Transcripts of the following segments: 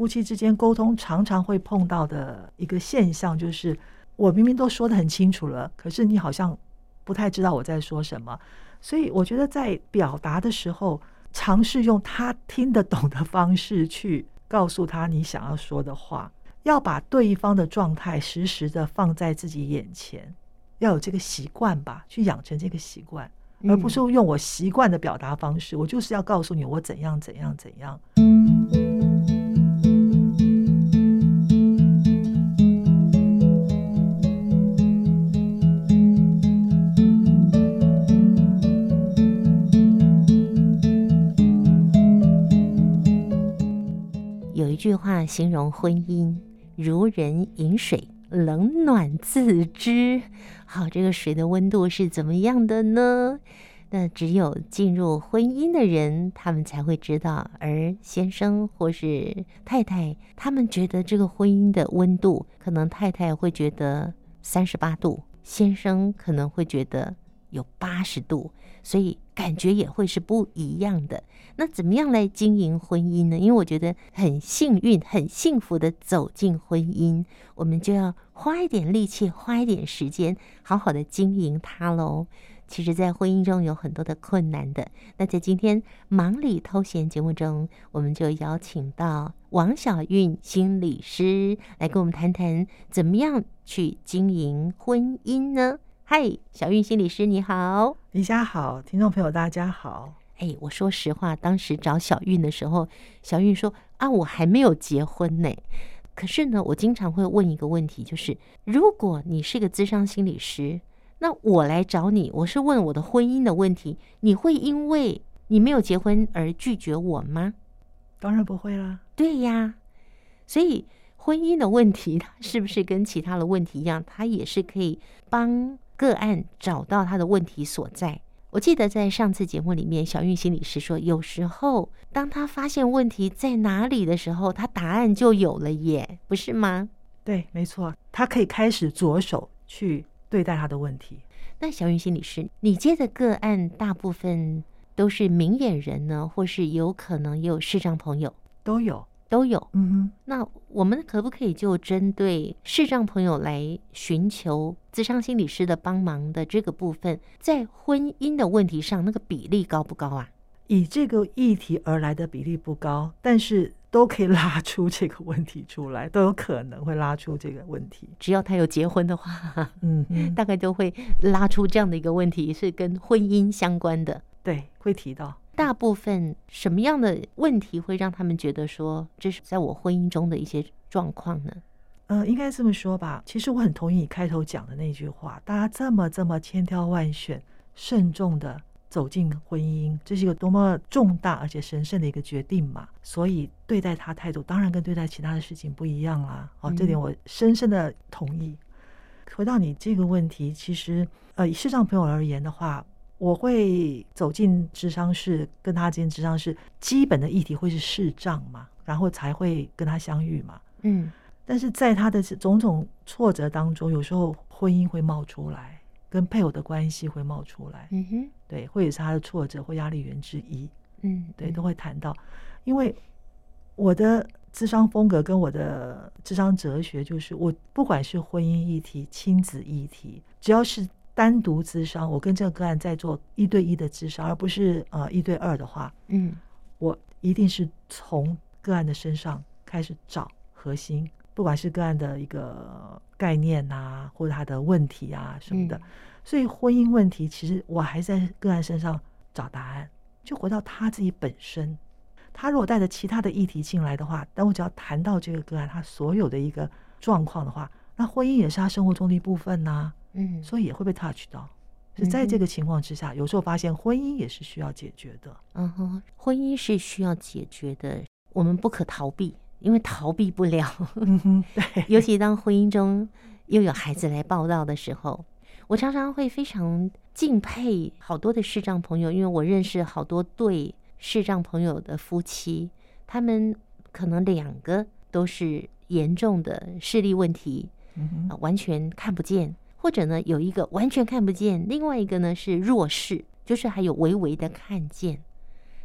夫妻之间沟通常常会碰到的一个现象，就是我明明都说的很清楚了，可是你好像不太知道我在说什么。所以我觉得在表达的时候，尝试用他听得懂的方式去告诉他你想要说的话，要把对方的状态实时的放在自己眼前，要有这个习惯吧，去养成这个习惯，而不是用我习惯的表达方式。我就是要告诉你我怎样怎样怎样。句话形容婚姻，如人饮水，冷暖自知。好，这个水的温度是怎么样的呢？那只有进入婚姻的人，他们才会知道。而先生或是太太，他们觉得这个婚姻的温度，可能太太会觉得三十八度，先生可能会觉得有八十度，所以感觉也会是不一样的。那怎么样来经营婚姻呢？因为我觉得很幸运、很幸福的走进婚姻，我们就要花一点力气、花一点时间，好好的经营它喽。其实，在婚姻中有很多的困难的。那在今天忙里偷闲节目中，我们就邀请到王小运心理师来跟我们谈谈，怎么样去经营婚姻呢？嗨，小韵心理师，你好，李佳好，听众朋友大家好。哎，我说实话，当时找小韵的时候，小韵说啊，我还没有结婚呢。可是呢，我经常会问一个问题，就是如果你是个咨商心理师，那我来找你，我是问我的婚姻的问题，你会因为你没有结婚而拒绝我吗？当然不会啦。对呀，所以婚姻的问题，它是不是跟其他的问题一样，它也是可以帮个案找到他的问题所在。我记得在上次节目里面，小运心理师说，有时候当他发现问题在哪里的时候，他答案就有了耶，不是吗？对，没错，他可以开始着手去对待他的问题。那小运心理师，你接的个案大部分都是明眼人呢，或是有可能也有视障朋友？都有。都有，嗯哼。那我们可不可以就针对视障朋友来寻求咨商心理师的帮忙的这个部分，在婚姻的问题上，那个比例高不高啊？以这个议题而来的比例不高，但是都可以拉出这个问题出来，都有可能会拉出这个问题。只要他有结婚的话，嗯哼，大概都会拉出这样的一个问题，是跟婚姻相关的。对，会提到。大部分什么样的问题会让他们觉得说，这是在我婚姻中的一些状况呢？呃，应该这么说吧。其实我很同意你开头讲的那句话，大家这么这么千挑万选、慎重的走进婚姻，这是一个多么重大而且神圣的一个决定嘛。所以对待他态度当然跟对待其他的事情不一样啦。哦，这点我深深的同意。回到你这个问题，其实呃，以视障朋友而言的话。我会走进智商室，跟他进智商室，基本的议题会是视障嘛，然后才会跟他相遇嘛。嗯，但是在他的种种挫折当中，有时候婚姻会冒出来，跟配偶的关系会冒出来。嗯哼，对，或者是他的挫折或压力源之一。嗯，对，都会谈到，因为我的智商风格跟我的智商哲学就是，我不管是婚姻议题、亲子议题，只要是。单独咨商，我跟这个个案在做一对一的咨商，而不是呃一对二的话，嗯，我一定是从个案的身上开始找核心，不管是个案的一个概念啊，或者他的问题啊什么的。嗯、所以婚姻问题，其实我还在个案身上找答案，就回到他自己本身。他如果带着其他的议题进来的话，但我只要谈到这个个案他所有的一个状况的话，那婚姻也是他生活中的一部分呐、啊。嗯，所以也会被 touch 到，是在这个情况之下，有时候发现婚姻也是需要解决的。嗯哼，婚姻是需要解决的，我们不可逃避，因为逃避不了。嗯哼，对。尤其当婚姻中又有孩子来报道的时候，我常常会非常敬佩好多的视障朋友，因为我认识好多对视障朋友的夫妻，他们可能两个都是严重的视力问题，嗯哼，完全看不见。或者呢，有一个完全看不见，另外一个呢是弱视，就是还有微微的看见。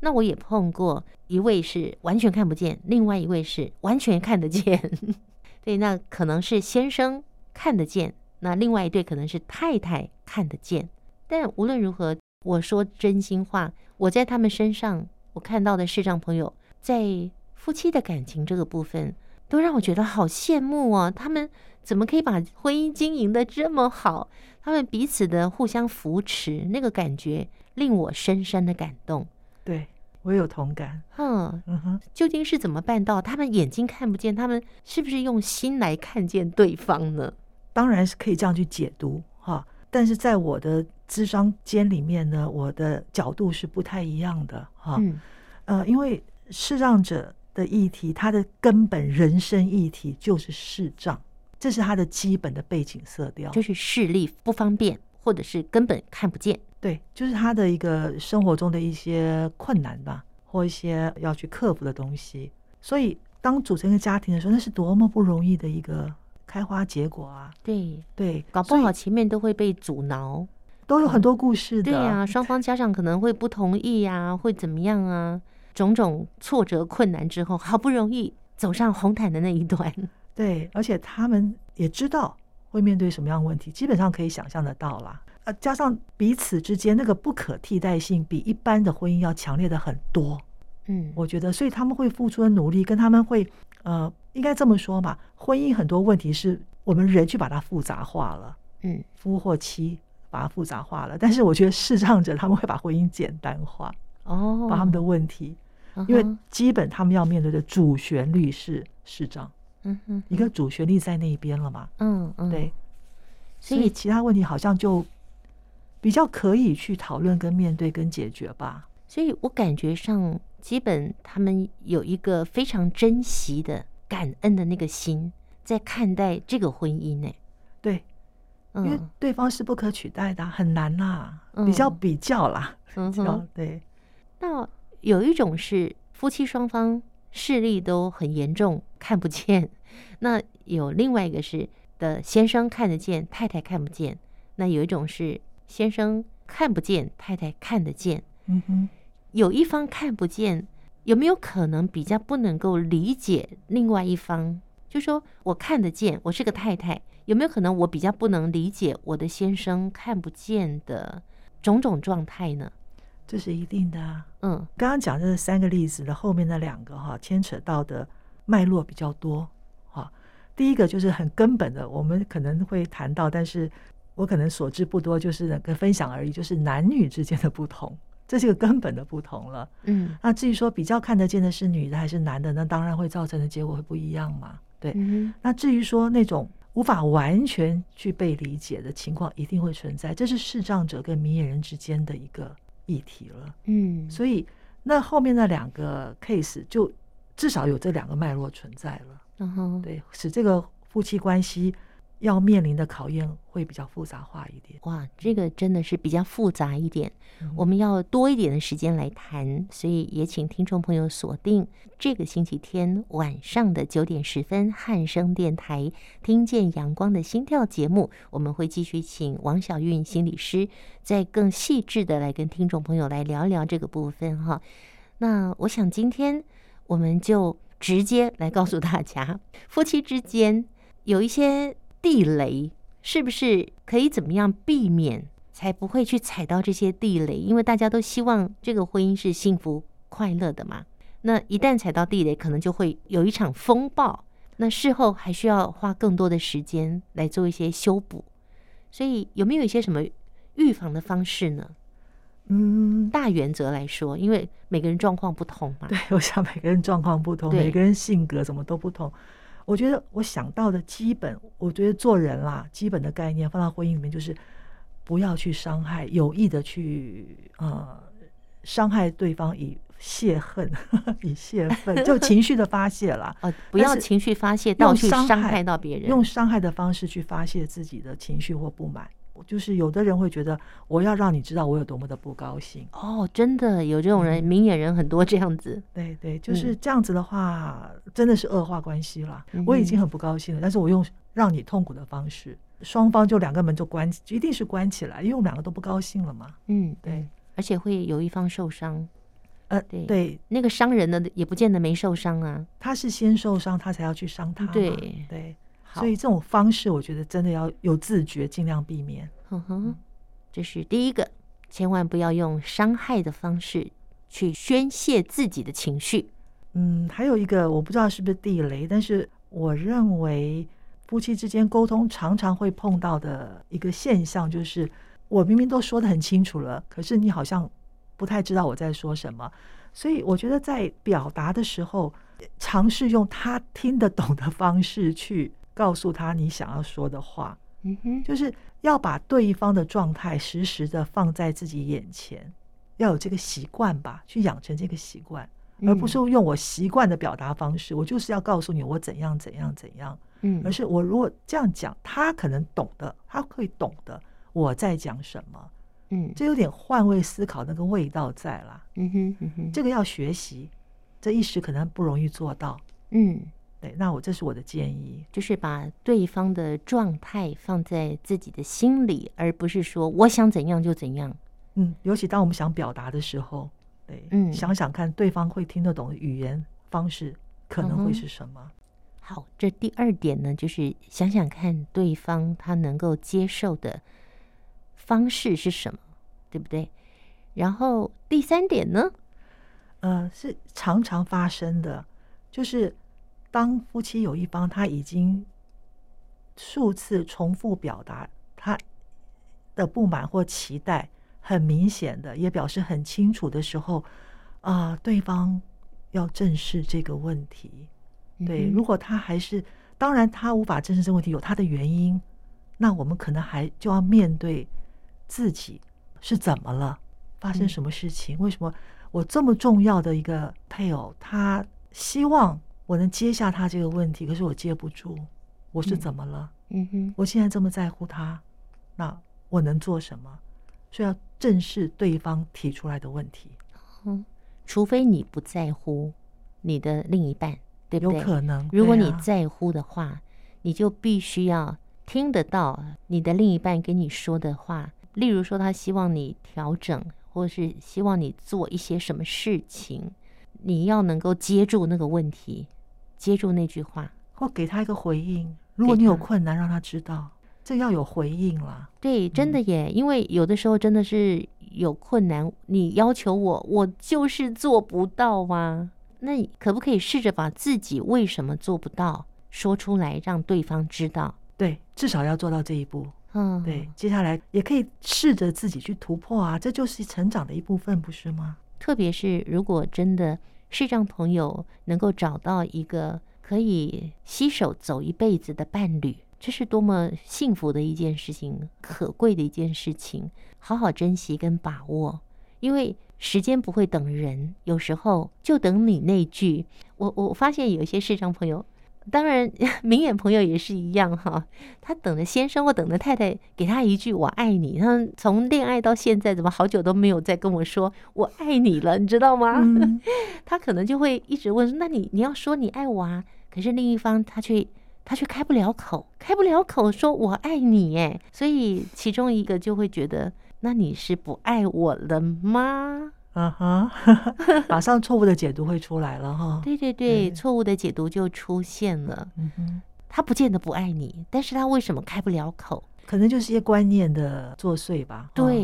那我也碰过一位是完全看不见，另外一位是完全看得见。对，那可能是先生看得见，那另外一对可能是太太看得见。但无论如何，我说真心话，我在他们身上，我看到的视障朋友在夫妻的感情这个部分，都让我觉得好羡慕哦。他们怎么可以把婚姻经营的这么好？他们彼此的互相扶持，那个感觉令我深深的感动。对，我有同感。嗯嗯哼，究竟是怎么办到？他们眼睛看不见，他们是不是用心来看见对方呢？当然是可以这样去解读哈。但是在我的智商间里面呢，我的角度是不太一样的哈。嗯，呃，因为视障者的议题，他的根本人生议题就是视障，这是他的基本的背景色调，就是视力不方便，或者是根本看不见。对，就是他的一个生活中的一些困难吧，或一些要去克服的东西。所以，当组成一个家庭的时候，那是多么不容易的一个。开花结果啊，对对，搞不好前面都会被阻挠，都有很多故事的。对呀、啊，双方家长可能会不同意呀、啊，会怎么样啊？种种挫折困难之后，好不容易走上红毯的那一段。对，而且他们也知道会面对什么样的问题，基本上可以想象得到啦。呃，加上彼此之间那个不可替代性，比一般的婚姻要强烈的很多。嗯，我觉得，所以他们会付出的努力，跟他们会呃。应该这么说嘛，婚姻很多问题是我们人去把它复杂化了，嗯，夫或妻把它复杂化了。但是我觉得视障者他们会把婚姻简单化，哦，把他们的问题，因为基本他们要面对的主旋律是市长，嗯哼，一个主旋律在那一边了嘛，嗯嗯，对，所以其他问题好像就比较可以去讨论、跟面对、跟解决吧。所以我感觉上，基本他们有一个非常珍惜的。感恩的那个心，在看待这个婚姻呢？对，嗯，因为对方是不可取代的，很难啦，比较比较啦，嗯哼，对。那有一种是夫妻双方视力都很严重，看不见；那有另外一个是的先生看得见，太太看不见；那有一种是先生看不见，太太看得见。嗯哼，有一方看不见。有没有可能比较不能够理解另外一方？就说我看得见，我是个太太，有没有可能我比较不能理解我的先生看不见的种种状态呢？这是一定的啊。嗯，刚刚讲这三个例子的后面那两个哈，牵扯到的脉络比较多。哈，第一个就是很根本的，我们可能会谈到，但是我可能所知不多，就是那个分享而已，就是男女之间的不同。这是个根本的不同了，嗯，那至于说比较看得见的是女的还是男的，那当然会造成的结果会不一样嘛，对。嗯，那至于说那种无法完全去被理解的情况，一定会存在，这是视障者跟明眼人之间的一个议题了，嗯。所以那后面那两个 case 就至少有这两个脉络存在了，嗯哼，对，使这个夫妻关系。要面临的考验会比较复杂化一点。哇，这个真的是比较复杂一点，嗯、我们要多一点的时间来谈，所以也请听众朋友锁定这个星期天晚上的九点十分汉声电台听见阳光的心跳节目，我们会继续请王小韵心理师再更细致的来跟听众朋友来聊聊这个部分哈。那我想今天我们就直接来告诉大家，夫妻之间有一些。地雷是不是可以怎么样避免，才不会去踩到这些地雷？因为大家都希望这个婚姻是幸福快乐的嘛。那一旦踩到地雷，可能就会有一场风暴。那事后还需要花更多的时间来做一些修补。所以有没有一些什么预防的方式呢？嗯，大原则来说，因为每个人状况不同嘛。对，我想每个人状况不同，每个人性格什么都不同。我觉得我想到的基本，我觉得做人啦，基本的概念放到婚姻里面，就是不要去伤害，有意的去呃伤害对方以泄恨，以泄愤，就 情绪的发泄啦。呃，不要情绪发泄到去伤害到别人，用伤害的方式去发泄自己的情绪或不满。就是有的人会觉得，我要让你知道我有多么的不高兴。哦，真的有这种人，明眼人很多这样子。对对，就是这样子的话，真的是恶化关系了。嗯、我已经很不高兴了，但是我用让你痛苦的方式，双方就两个门就关，一定是关起来，因为我们两个都不高兴了嘛。嗯，对，而且会有一方受伤。呃，对对，那个伤人的也不见得没受伤啊。他是先受伤，他才要去伤他。对对，好所以这种方式，我觉得真的要有自觉，尽量避免。哼哼，这是第一个，千万不要用伤害的方式去宣泄自己的情绪。嗯，还有一个我不知道是不是地雷，但是我认为夫妻之间沟通常常会碰到的一个现象，就是我明明都说的很清楚了，可是你好像。不太知道我在说什么，所以我觉得在表达的时候，尝试用他听得懂的方式去告诉他你想要说的话。嗯哼，就是要把对方的状态实时的放在自己眼前，要有这个习惯吧，去养成这个习惯，而不是用我习惯的表达方式。我就是要告诉你我怎样怎样怎样，嗯，而是我如果这样讲，他可能懂的，他会懂得我在讲什么。嗯，这有点换位思考那个味道在啦。嗯哼，嗯哼，这个要学习，这一时可能不容易做到。嗯，对，那我这是我的建议，就是把对方的状态放在自己的心里，而不是说我想怎样就怎样。嗯，尤其当我们想表达的时候，对，嗯，想想看对方会听得懂的语言方式可能会是什么。嗯。好，这第二点呢，就是想想看对方他能够接受的。方式是什么，对不对？然后第三点呢？呃，是常常发生的，就是当夫妻有一方他已经数次重复表达他的不满或期待，很明显的也表示很清楚的时候，啊、呃，对方要正视这个问题。对，如果他还是，当然他无法正视这个问题，有他的原因，那我们可能还就要面对。自己是怎么了？发生什么事情？为什么我这么重要的一个配偶，他希望我能接下他这个问题，可是我接不住，我是怎么了？嗯哼，我现在这么在乎他，那我能做什么？所以要正视对方提出来的问题。嗯，除非你不在乎你的另一半，对不对？有可能。如果你在乎的话，你就必须要听得到你的另一半跟你说的话。例如说，他希望你调整，或是希望你做一些什么事情，你要能够接住那个问题，接住那句话，或给他一个回应。如果你有困难，让他知道，这要有回应了。对，真的耶，因为有的时候真的是有困难，你要求我，我就是做不到啊？那可不可以试着把自己为什么做不到说出来，让对方知道？对，至少要做到这一步。嗯，对，接下来也可以试着自己去突破啊，这就是成长的一部分，不是吗？特别是如果真的视障朋友能够找到一个可以携手走一辈子的伴侣，这是多么幸福的一件事情，可贵的一件事情，好好珍惜跟把握，因为时间不会等人，有时候就等你那句。我我发现有一些视障朋友。当然，明眼朋友也是一样哈。他等着先生或等着太太给他一句“我爱你”，他从恋爱到现在，怎么好久都没有再跟我说“我爱你”了？你知道吗？嗯、他可能就会一直问：“那你你要说你爱我啊？”可是另一方他却他却开不了口，开不了口说“我爱你”哎，所以其中一个就会觉得：“那你是不爱我了吗？”啊哈，马上错误的解读会出来了哈。对对对，错误的解读就出现了。嗯哼，他不见得不爱你，但是他为什么开不了口？可能就是一些观念的作祟吧。对，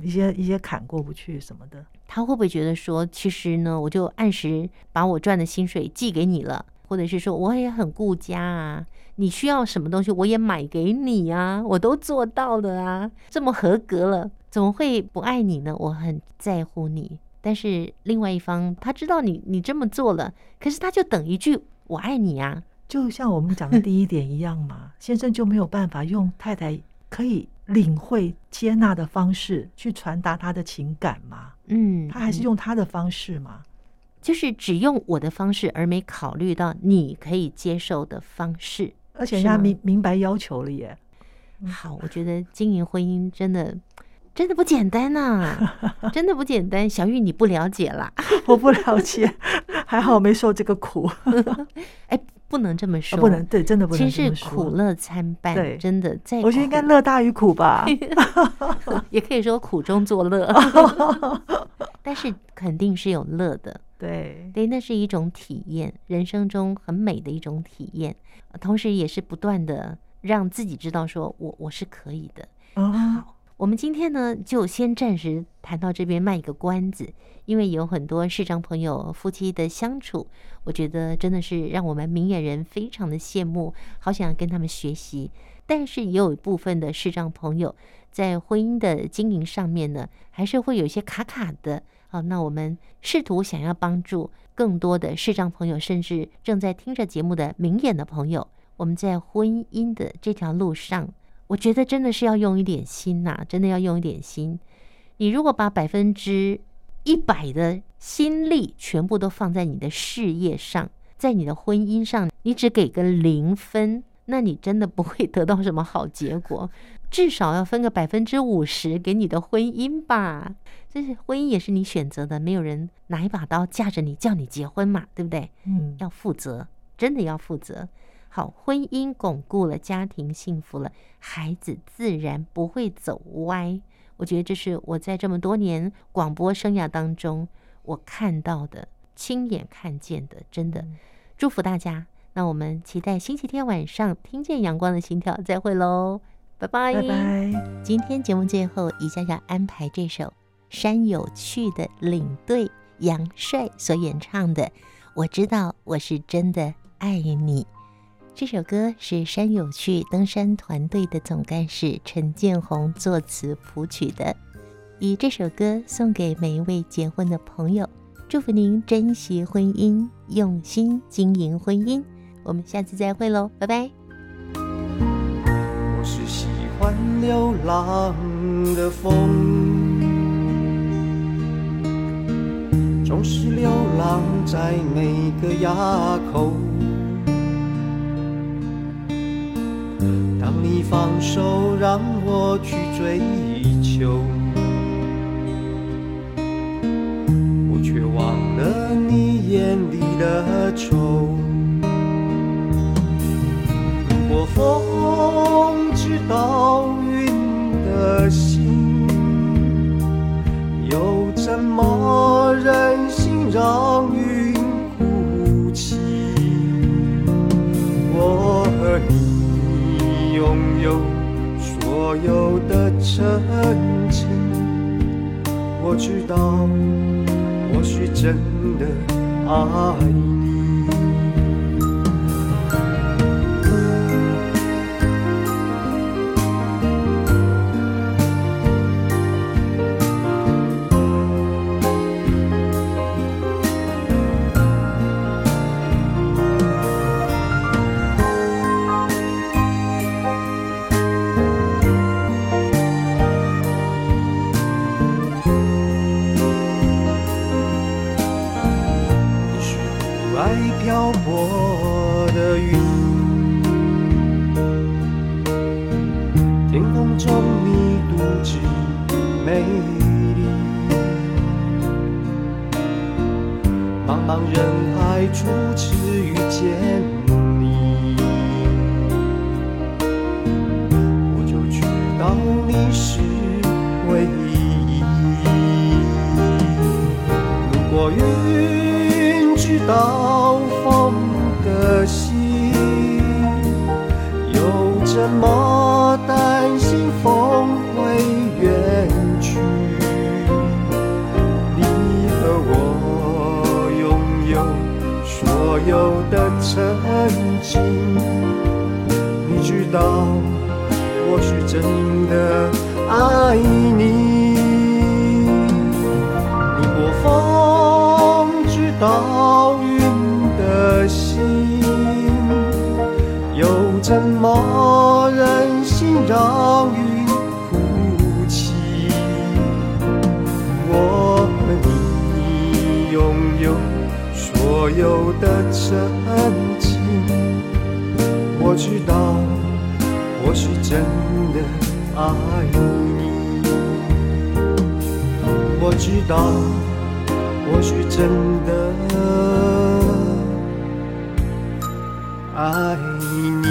一些一些坎过不去什么的。他会不会觉得说，其实呢，我就按时把我赚的薪水寄给你了，或者是说我也很顾家啊，你需要什么东西我也买给你啊，我都做到了啊，这么合格了。怎么会不爱你呢？我很在乎你，但是另外一方他知道你你这么做了，可是他就等一句“我爱你”啊，就像我们讲的第一点一样嘛。先生就没有办法用太太可以领会接纳的方式去传达他的情感嘛？嗯，他还是用他的方式嘛？就是只用我的方式，而没考虑到你可以接受的方式，而且人家明明白要求了耶。好，我觉得经营婚姻真的。真的不简单呐、啊，真的不简单。小玉，你不了解啦，我不了解，还好没受这个苦。哎，不能这么说，不能对，真的不能。其实苦乐参半，对，真的在。我觉得应该乐大于苦吧，也可以说苦中作乐，但是肯定是有乐的。对对，那是一种体验，人生中很美的一种体验，同时也是不断的让自己知道，说我我是可以的。好，我们今天呢，就先暂时谈到这边，卖一个关子。因为有很多视障朋友夫妻的相处，我觉得真的是让我们明眼人非常的羡慕，好想跟他们学习。但是也有一部分的视障朋友在婚姻的经营上面呢，还是会有一些卡卡的。好，那我们试图想要帮助更多的视障朋友，甚至正在听着节目的明眼的朋友，我们在婚姻的这条路上，我觉得真的是要用一点心呐，真的要用一点心。你如果把百分之一百的心力全部都放在你的事业上，在你的婚姻上，你只给个零分，那你真的不会得到什么好结果。至少要分个百分之五十给你的婚姻吧。这是婚姻也是你选择的，没有人拿一把刀架着你叫你结婚嘛，对不对？嗯，要负责，真的要负责。好，婚姻巩固了，家庭幸福了，孩子自然不会走歪。我觉得这是我在这么多年广播生涯当中我看到的、亲眼看见的，真的祝福大家。那我们期待星期天晚上听见阳光的心跳，再会喽，拜拜拜拜。今天节目最后，一下要安排这首山有趣的领队杨帅所演唱的《我知道我是真的爱你》。这首歌是山有趣登山团队的总干事陈建宏作词谱曲的，以这首歌送给每一位结婚的朋友，祝福您珍惜婚姻，用心经营婚姻。我们下次再会喽，拜拜。我是喜欢流浪的风，总是流浪在每个垭口。你放手让我去追求，我却忘了你眼里的愁。如曾经，我知道，或许真的爱你。茫茫人海初次遇见你我就知道你是唯一。如果云知道我是真的爱你。如果风知道云的心又怎么忍心让云哭泣？我和你拥有所有的真情我知道或许真的爱你。我知道，或许真的爱你。